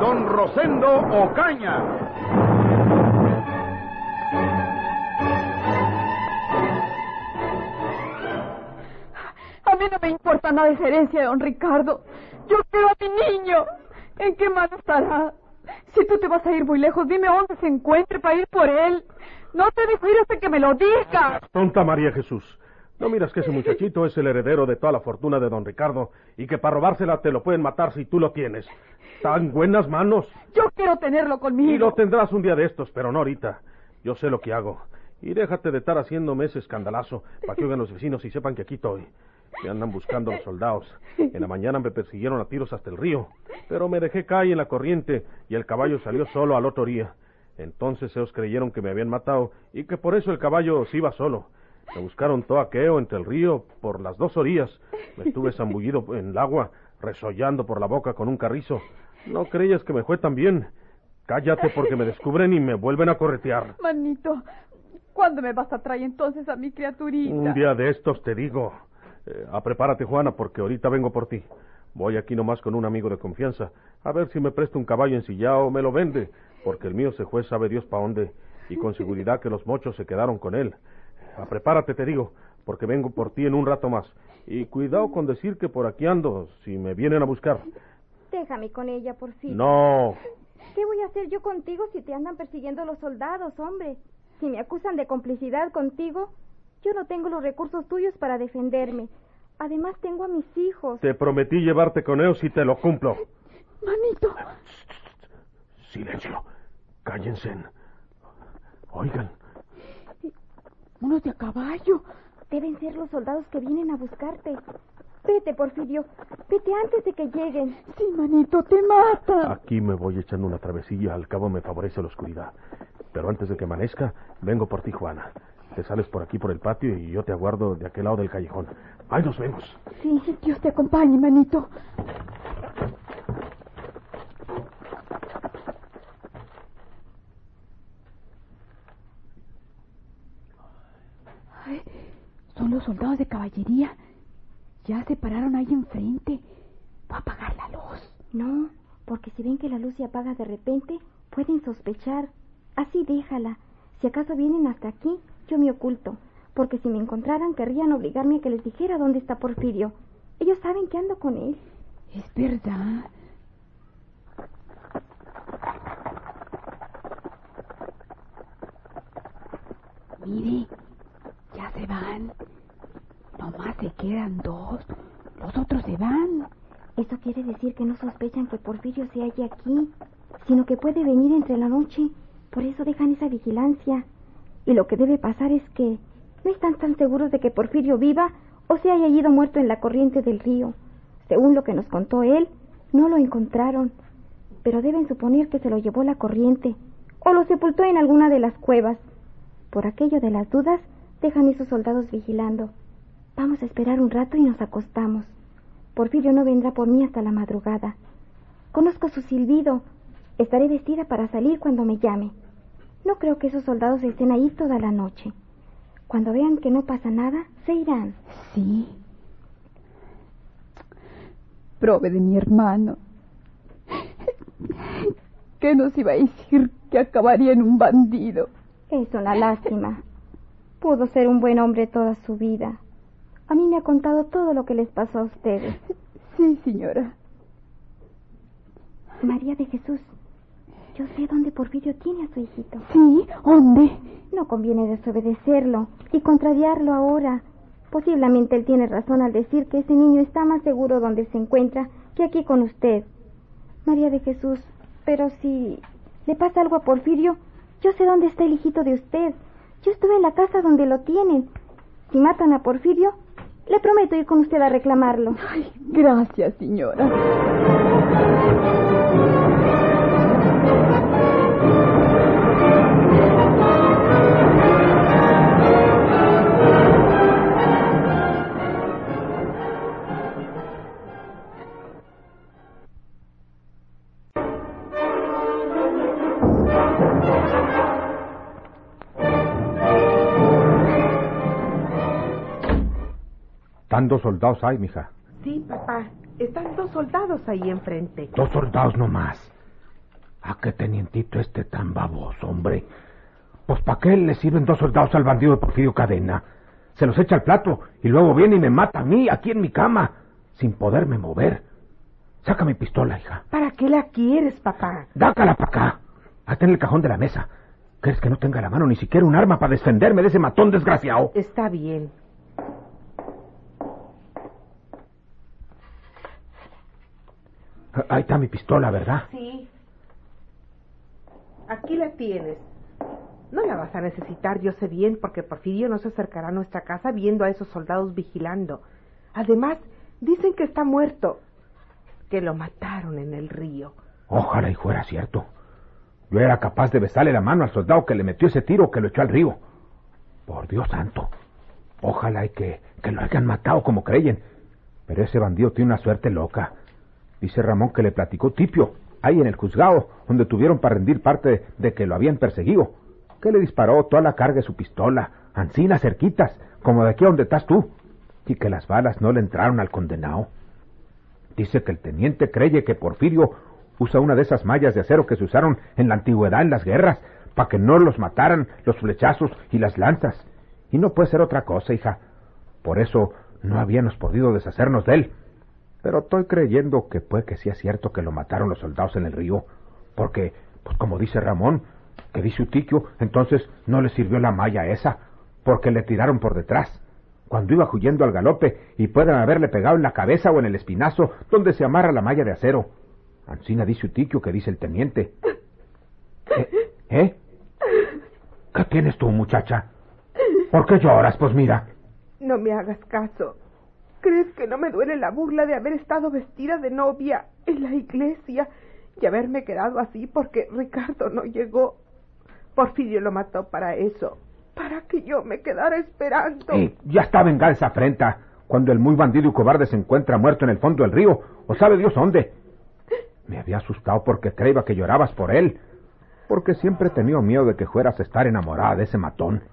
don Rosendo Ocaña. A mí no me importa nada esa herencia de don Ricardo. Yo quiero a mi niño. ¿En qué mano estará? Si tú te vas a ir muy lejos, dime dónde se encuentre para ir por él. No te dejo ir hasta que me lo digas. Tonta María Jesús. ¿No miras que ese muchachito es el heredero de toda la fortuna de don Ricardo y que para robársela te lo pueden matar si tú lo tienes? Tan buenas manos. Yo quiero tenerlo conmigo. Y lo tendrás un día de estos, pero no ahorita. Yo sé lo que hago. Y déjate de estar haciéndome ese escandalazo para que oigan los vecinos y sepan que aquí estoy. Me andan buscando los soldados. En la mañana me persiguieron a tiros hasta el río, pero me dejé caer en la corriente y el caballo salió solo al otro día. Entonces ellos creyeron que me habían matado y que por eso el caballo se iba solo. Me buscaron todo aqueo entre el río por las dos orillas. Me estuve zambullido en el agua, resollando por la boca con un carrizo. No creías que me fue tan bien. Cállate porque me descubren y me vuelven a corretear. Manito, ¿cuándo me vas a traer entonces a mi criaturita? Un día de estos te digo. Eh, a prepárate, Juana, porque ahorita vengo por ti. Voy aquí nomás con un amigo de confianza, a ver si me presta un caballo ensillado o me lo vende, porque el mío se fue sabe Dios pa' dónde, y con seguridad que los mochos se quedaron con él. A prepárate, te digo, porque vengo por ti en un rato más. Y cuidado con decir que por aquí ando, si me vienen a buscar. Déjame con ella, por fin. No. ¿Qué voy a hacer yo contigo si te andan persiguiendo los soldados, hombre? Si me acusan de complicidad contigo, yo no tengo los recursos tuyos para defenderme. Además tengo a mis hijos. Te prometí llevarte con ellos y te lo cumplo. Manito. Silencio. Cállense. Oigan. Unos de a caballo. Deben ser los soldados que vienen a buscarte. Vete, Porfirio. Vete antes de que lleguen. Sí, manito, te mata. Aquí me voy echando una travesilla. Al cabo me favorece la oscuridad. Pero antes de que amanezca, vengo por ti, Juana. Te sales por aquí por el patio y yo te aguardo de aquel lado del callejón. Ahí nos vemos. Sí, Dios te acompañe, manito. Ay, son los soldados de caballería. Ya se pararon ahí enfrente. Va a apagar la luz. No, porque si ven que la luz se apaga de repente, pueden sospechar. Así déjala. Si acaso vienen hasta aquí, yo me oculto, porque si me encontraran querrían obligarme a que les dijera dónde está Porfirio. Ellos saben que ando con él. Es verdad. Mire, ya se van. Nomás se quedan dos. Los otros se van. Eso quiere decir que no sospechan que Porfirio se halle aquí, sino que puede venir entre la noche. Por eso dejan esa vigilancia. Y lo que debe pasar es que no están tan seguros de que Porfirio viva o se haya ido muerto en la corriente del río. Según lo que nos contó él, no lo encontraron, pero deben suponer que se lo llevó la corriente o lo sepultó en alguna de las cuevas. Por aquello de las dudas, dejan esos soldados vigilando. Vamos a esperar un rato y nos acostamos. Porfirio no vendrá por mí hasta la madrugada. Conozco su silbido. Estaré vestida para salir cuando me llame. No creo que esos soldados estén ahí toda la noche. Cuando vean que no pasa nada, se irán. Sí. Prove de mi hermano. ¿Qué nos iba a decir que acabaría en un bandido? Es una lástima. Pudo ser un buen hombre toda su vida. A mí me ha contado todo lo que les pasó a ustedes. Sí, señora. María de Jesús, yo sé dónde Porfirio tiene a su hijito. ¿Sí? ¿Dónde? No conviene desobedecerlo y contrariarlo ahora. Posiblemente él tiene razón al decir que ese niño está más seguro donde se encuentra que aquí con usted. María de Jesús, pero si le pasa algo a Porfirio, yo sé dónde está el hijito de usted. Yo estuve en la casa donde lo tienen. Si matan a Porfirio, le prometo ir con usted a reclamarlo. Ay, gracias, señora. Están dos soldados ahí, mija. Sí, papá. Están dos soldados ahí enfrente. Dos soldados nomás. ¿A qué tenientito este tan baboso, hombre? Pues ¿para qué le sirven dos soldados al bandido de Porfirio Cadena? Se los echa al plato y luego viene y me mata a mí, aquí en mi cama, sin poderme mover. Saca mi pistola, hija. ¿Para qué la quieres, papá? Dácala para acá. Hasta en el cajón de la mesa. ¿Crees que no tenga la mano ni siquiera un arma para defenderme de ese matón desgraciado? Está bien. Ahí está mi pistola, ¿verdad? Sí. Aquí la tienes. No la vas a necesitar, yo sé bien, porque Porfirio no se acercará a nuestra casa viendo a esos soldados vigilando. Además, dicen que está muerto, que lo mataron en el río. Ojalá y fuera cierto. Yo era capaz de besarle la mano al soldado que le metió ese tiro que lo echó al río. Por Dios santo. Ojalá y que, que lo hayan matado como creyen. Pero ese bandido tiene una suerte loca. Dice Ramón que le platicó Tipio, ahí en el juzgado, donde tuvieron para rendir parte de que lo habían perseguido. Que le disparó toda la carga de su pistola, ancinas cerquitas, como de aquí a donde estás tú. Y que las balas no le entraron al condenado. Dice que el teniente creye que Porfirio usa una de esas mallas de acero que se usaron en la antigüedad en las guerras, para que no los mataran los flechazos y las lanzas. Y no puede ser otra cosa, hija. Por eso no habíamos podido deshacernos de él. Pero estoy creyendo que puede que sea cierto que lo mataron los soldados en el río. Porque, pues como dice Ramón, que dice Utiquio, entonces no le sirvió la malla esa, porque le tiraron por detrás. Cuando iba huyendo al galope y pueden haberle pegado en la cabeza o en el espinazo donde se amarra la malla de acero. Ancina dice Utiquio que dice el teniente. ¿Eh? ¿Eh? ¿Qué tienes tú, muchacha? ¿Por qué lloras? Pues mira. No me hagas caso. ¿Crees que no me duele la burla de haber estado vestida de novia en la iglesia y haberme quedado así porque Ricardo no llegó? Porfirio lo mató para eso, para que yo me quedara esperando. Eh, ya está vengada esa afrenta cuando el muy bandido y cobarde se encuentra muerto en el fondo del río, o sabe Dios dónde. Me había asustado porque creía que llorabas por él, porque siempre he tenido miedo de que fueras a estar enamorada de ese matón.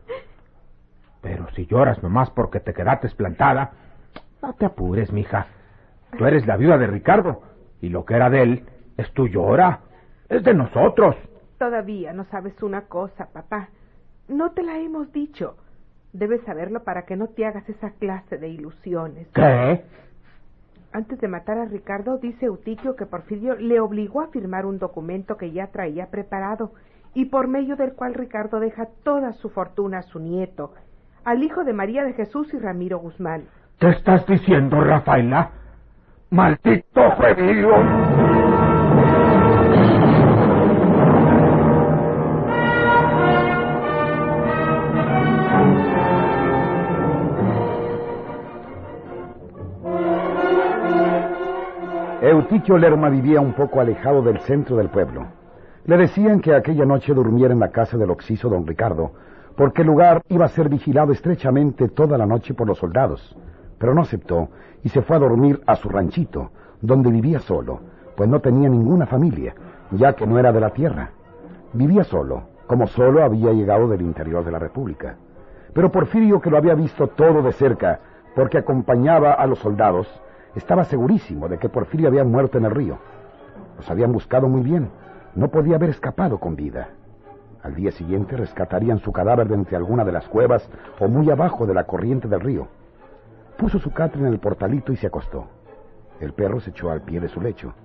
Pero si lloras nomás porque te quedaste plantada, no te apures, mija. Tú eres la viuda de Ricardo, y lo que era de él es tuyo ahora. Es de nosotros. Todavía no sabes una cosa, papá. No te la hemos dicho. Debes saberlo para que no te hagas esa clase de ilusiones. ¿Qué? Antes de matar a Ricardo, dice Eutiquio que Porfirio le obligó a firmar un documento que ya traía preparado y por medio del cual Ricardo deja toda su fortuna a su nieto, al hijo de María de Jesús y Ramiro Guzmán. ¿Qué estás diciendo, Rafaela? ¡Maldito Fedillo! Eutiquio Lerma vivía un poco alejado del centro del pueblo. Le decían que aquella noche durmiera en la casa del occiso don Ricardo, porque el lugar iba a ser vigilado estrechamente toda la noche por los soldados. Pero no aceptó y se fue a dormir a su ranchito, donde vivía solo, pues no tenía ninguna familia, ya que no era de la tierra. Vivía solo, como solo había llegado del interior de la República. Pero Porfirio, que lo había visto todo de cerca, porque acompañaba a los soldados, estaba segurísimo de que Porfirio había muerto en el río. Los habían buscado muy bien. No podía haber escapado con vida. Al día siguiente rescatarían su cadáver de entre alguna de las cuevas o muy abajo de la corriente del río. Puso su catre en el portalito y se acostó. El perro se echó al pie de su lecho.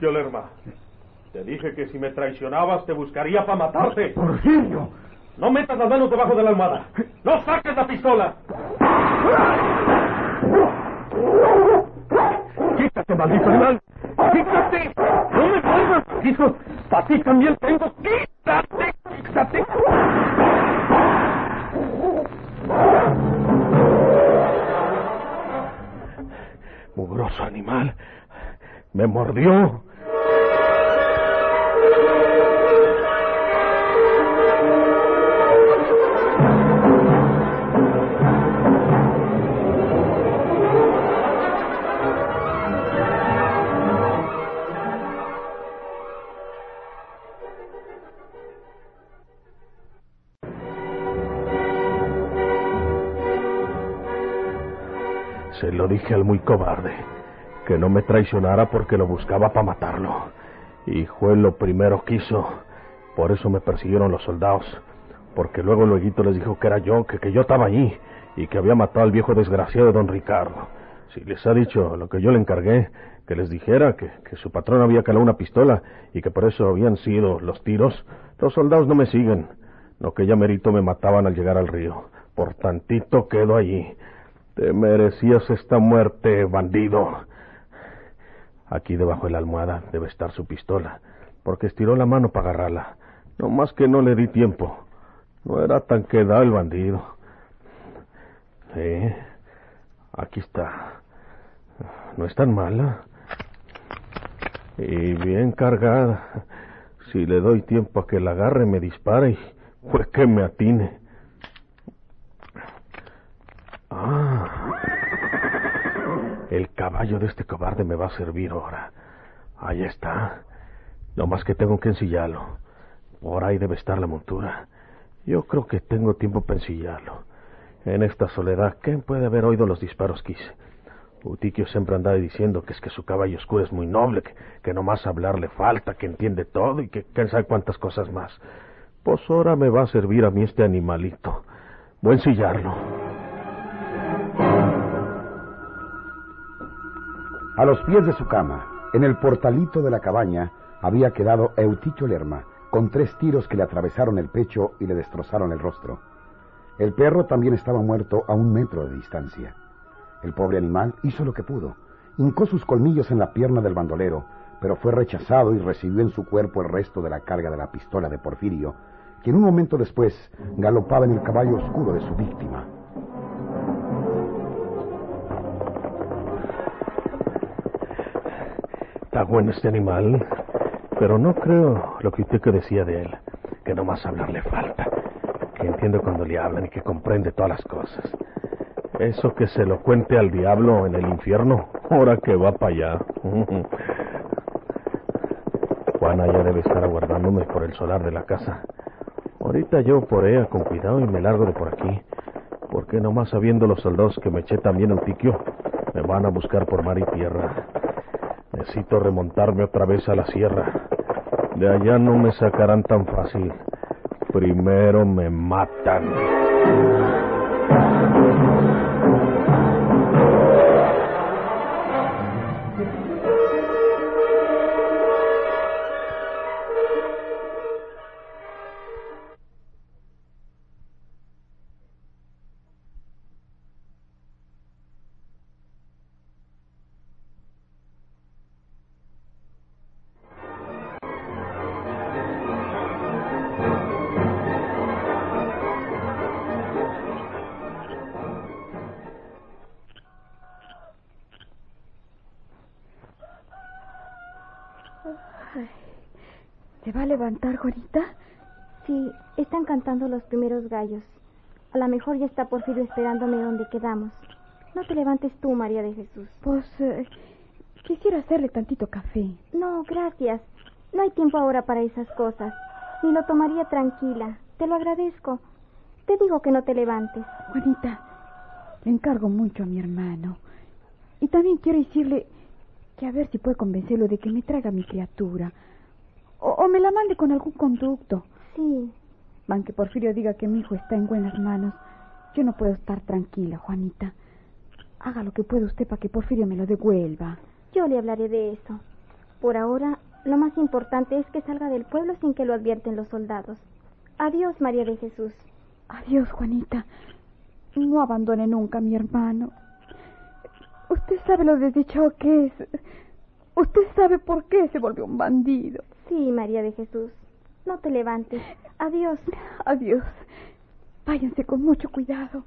dijiste, Te dije que si me traicionabas te buscaría para matarte. Por ¡Porfirio! No metas las manos debajo de la almohada. ¡No saques la pistola! ¡Quítate, maldito animal! ¡Quítate! ¡No me vuelvas, hijo! ¡Para ti también tengo! ¡Quítate! ¡Quítate! Mugroso animal. Me mordió. Se lo dije al muy cobarde, que no me traicionara porque lo buscaba para matarlo. Y fue lo primero que hizo. Por eso me persiguieron los soldados. Porque luego luego les dijo que era yo, que, que yo estaba allí y que había matado al viejo desgraciado de don Ricardo. Si les ha dicho lo que yo le encargué, que les dijera que, que su patrón había calado una pistola y que por eso habían sido los tiros, los soldados no me siguen. No que ya merito me mataban al llegar al río. Por tantito quedo allí. Te merecías esta muerte, bandido. Aquí debajo de la almohada debe estar su pistola, porque estiró la mano para agarrarla. No más que no le di tiempo. No era tan quedado el bandido. Sí, aquí está. No es tan mala. Y bien cargada. Si le doy tiempo a que la agarre, me dispare y pues que me atine. Ah. El caballo de este cobarde me va a servir ahora. Ahí está. No más que tengo que ensillarlo. Por ahí debe estar la montura. Yo creo que tengo tiempo para ensillarlo. En esta soledad, ¿quién puede haber oído los disparos que hice? Utiquio siempre andaba diciendo que es que su caballo oscuro es muy noble, que, que no más hablar le falta, que entiende todo y que quién sabe cuántas cosas más. Pues ahora me va a servir a mí este animalito. Voy a A los pies de su cama, en el portalito de la cabaña, había quedado Euticho Lerma, con tres tiros que le atravesaron el pecho y le destrozaron el rostro. El perro también estaba muerto a un metro de distancia. El pobre animal hizo lo que pudo. Hincó sus colmillos en la pierna del bandolero, pero fue rechazado y recibió en su cuerpo el resto de la carga de la pistola de Porfirio, que en un momento después galopaba en el caballo oscuro de su víctima. Está bueno este animal, pero no creo lo que usted que decía de él, que no más hablar le falta, que entiende cuando le hablan y que comprende todas las cosas. Eso que se lo cuente al diablo en el infierno, ahora que va para allá. Juana ya debe estar aguardándome por el solar de la casa. Ahorita yo por ella con cuidado y me largo de por aquí, porque nomás sabiendo los soldados que me eché también un tiquio, me van a buscar por mar y tierra. Necesito remontarme otra vez a la sierra. De allá no me sacarán tan fácil. Primero me matan. Juanita? Sí, están cantando los primeros gallos. A lo mejor ya está Porfirio esperándome donde quedamos. No te levantes tú, María de Jesús. Pues eh, quisiera hacerle tantito café. No, gracias. No hay tiempo ahora para esas cosas. Ni lo tomaría tranquila. Te lo agradezco. Te digo que no te levantes. Juanita, le encargo mucho a mi hermano. Y también quiero decirle que a ver si puede convencerlo de que me traiga mi criatura. O, o me la mande con algún conducto. Sí. Aunque Porfirio diga que mi hijo está en buenas manos, yo no puedo estar tranquila, Juanita. Haga lo que pueda usted para que Porfirio me lo devuelva. Yo le hablaré de eso. Por ahora, lo más importante es que salga del pueblo sin que lo advierten los soldados. Adiós, María de Jesús. Adiós, Juanita. No abandone nunca a mi hermano. Usted sabe lo desdichado que es. Usted sabe por qué se volvió un bandido. Sí, María de Jesús. No te levantes. Adiós. Adiós. Váyanse con mucho cuidado.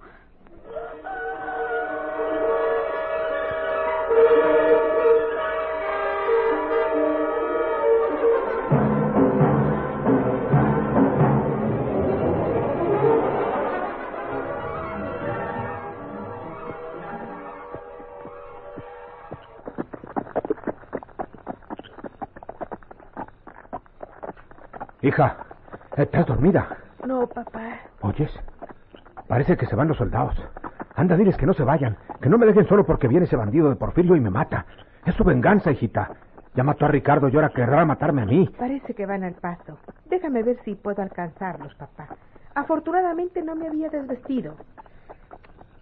Hija, ¿estás dormida? No, papá. ¿Oyes? Parece que se van los soldados. Anda, diles que no se vayan, que no me dejen solo porque viene ese bandido de Porfirio y me mata. Es su venganza, hijita. Ya mató a Ricardo y ahora querrá matarme a mí. Parece que van al paso. Déjame ver si puedo alcanzarlos, papá. Afortunadamente no me había desvestido.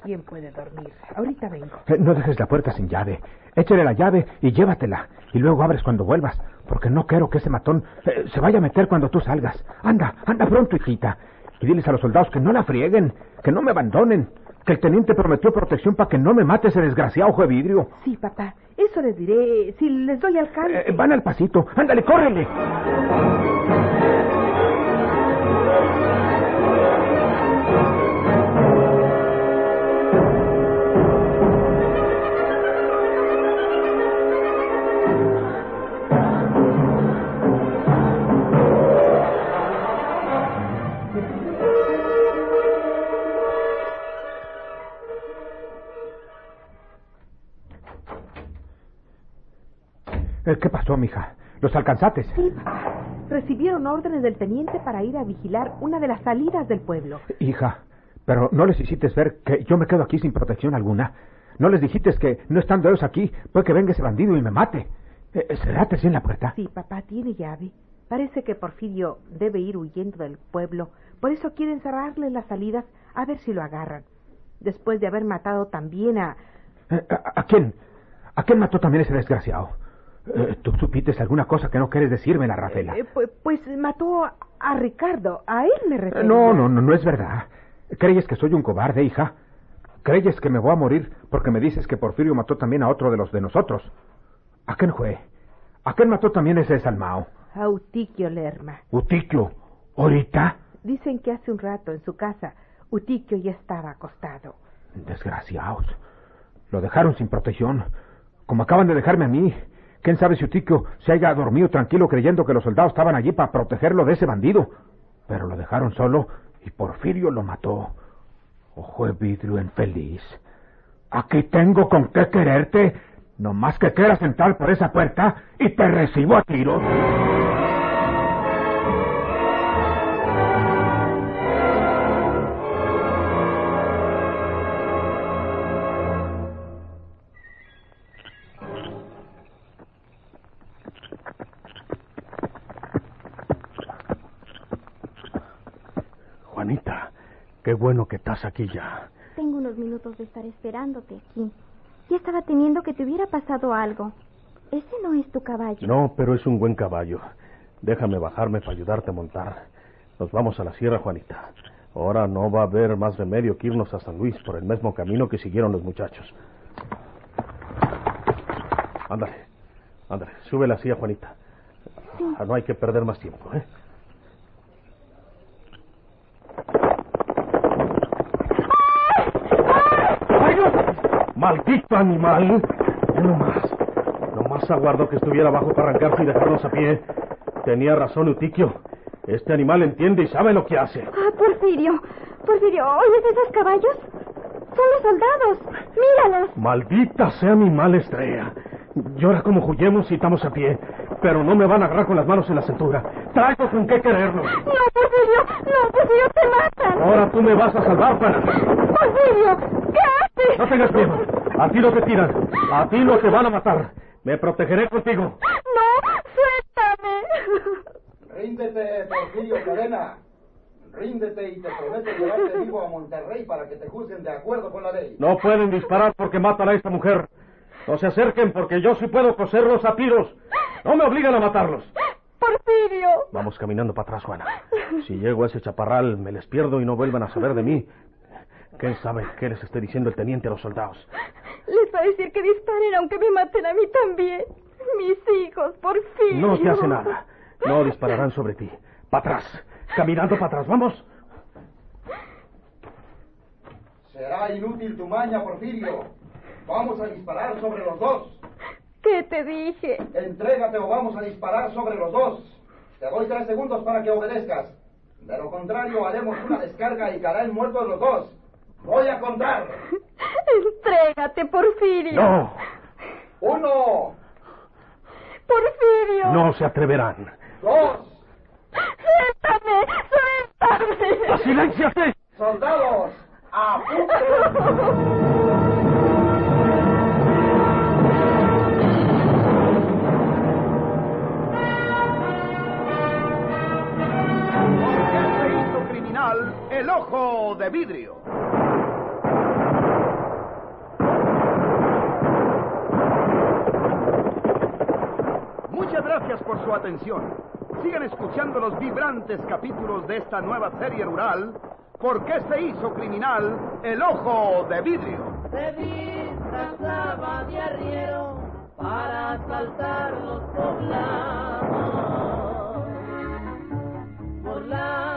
¿Quién puede dormir? Ahorita vengo. Eh, no dejes la puerta sin llave. Échale la llave y llévatela. Y luego abres cuando vuelvas, porque no quiero que ese matón eh, se vaya a meter cuando tú salgas. Anda, anda pronto, hijita. Y diles a los soldados que no la frieguen, que no me abandonen, que el teniente prometió protección para que no me mate ese desgraciado ojo de vidrio. Sí, papá. Eso les diré si les doy alcance. Eh, van al pasito. Ándale, córrele. ¿Qué pasó, mija? ¿Los alcanzates? Sí, papá. Recibieron órdenes del teniente para ir a vigilar una de las salidas del pueblo. Hija, pero no les hiciste ver que yo me quedo aquí sin protección alguna. No les dijiste que no estando ellos aquí, puede que venga ese bandido y me mate. Eh, eh, ¿Cerraste así en la puerta? Sí, papá, tiene llave. Parece que Porfirio debe ir huyendo del pueblo. Por eso quieren cerrarle las salidas a ver si lo agarran. Después de haber matado también a... Eh, ¿A, a quién? ¿A quién mató también ese desgraciado? Eh, ¿Tú supiste alguna cosa que no quieres decirme, la Rafaela? Eh, pues, pues mató a, Ricardo. A él me refiero. No, no, no, no es verdad. ¿Creyes que soy un cobarde, hija? ¿Creyes que me voy a morir porque me dices que Porfirio mató también a otro de los de nosotros? ¿A quién fue? ¿A quién mató también ese desalmao? A Utiquio Lerma. ¿Utiquio? ¿Ahorita? Dicen que hace un rato en su casa Utiquio ya estaba acostado. Desgraciados. Lo dejaron sin protección. Como acaban de dejarme a mí. ¿Quién sabe si Utiquio se haya dormido tranquilo creyendo que los soldados estaban allí para protegerlo de ese bandido? Pero lo dejaron solo y Porfirio lo mató. Ojo de vidrio infeliz. Aquí tengo con qué quererte. No más que quieras entrar por esa puerta y te recibo a tiros. Qué bueno que estás aquí ya. Tengo unos minutos de estar esperándote aquí. Ya estaba temiendo que te hubiera pasado algo. Ese no es tu caballo. No, pero es un buen caballo. Déjame bajarme para ayudarte a montar. Nos vamos a la sierra, Juanita. Ahora no va a haber más remedio que irnos a San Luis por el mismo camino que siguieron los muchachos. Ándale, ándale, sube la silla, Juanita. Ah, No hay que perder más tiempo, ¿eh? ¡Ay, Dios! ¡Maldito animal! Ya no más. No más aguardó que estuviera abajo para arrancarse y dejarnos a pie. Tenía razón, Utiquio. Este animal entiende y sabe lo que hace. Ah, Porfirio. Porfirio, ¿oyes esos caballos? Son los soldados. Míralos. Maldita sea mi mala estrella. Llora como huyemos y estamos a pie. Pero no me van a agarrar con las manos en la cintura. Traigo con qué quererlo. No, Porfirio. No, Porfirio, te matan. Ahora tú me vas a salvar, Juana. Porfirio. No tengas miedo. A ti no te tiran. A ti no te van a matar. Me protegeré contigo. No, suéltame. Ríndete, Porfirio Cadena. Ríndete y te prometo llevarte vivo a Monterrey para que te juzguen de acuerdo con la ley. No pueden disparar porque matan a esta mujer. No se acerquen porque yo sí puedo coserlos a tiros. No me obligan a matarlos. Porfirio. Vamos caminando para atrás, Juana. Si llego a ese chaparral, me les pierdo y no vuelvan a saber de mí. ¿Quién sabe qué les esté diciendo el teniente a los soldados? Les va a decir que disparen aunque me maten a mí también. Mis hijos, Porfirio. No te hace nada. No dispararán sobre ti. Para atrás. Caminando para atrás. Vamos. Será inútil tu maña, Porfirio. Vamos a disparar sobre los dos. ¿Qué te dije? Entrégate o vamos a disparar sobre los dos. Te doy tres segundos para que obedezcas. De lo contrario, haremos una descarga y caerán muertos los dos. Voy a contar. Entrégate, Porfirio. No. Uno, Porfirio. No se atreverán. dos, ¡Auxilio! ¡Silencio! Soldados, ¿Por qué se hizo criminal el ojo de vidrio? Gracias por su atención. Sigan escuchando los vibrantes capítulos de esta nueva serie rural. ¿Por qué se hizo criminal el ojo de vidrio? Se disfrazaba de arriero para asaltar los poblados, del gobierno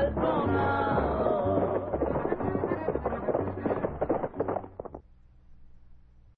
Alfonso.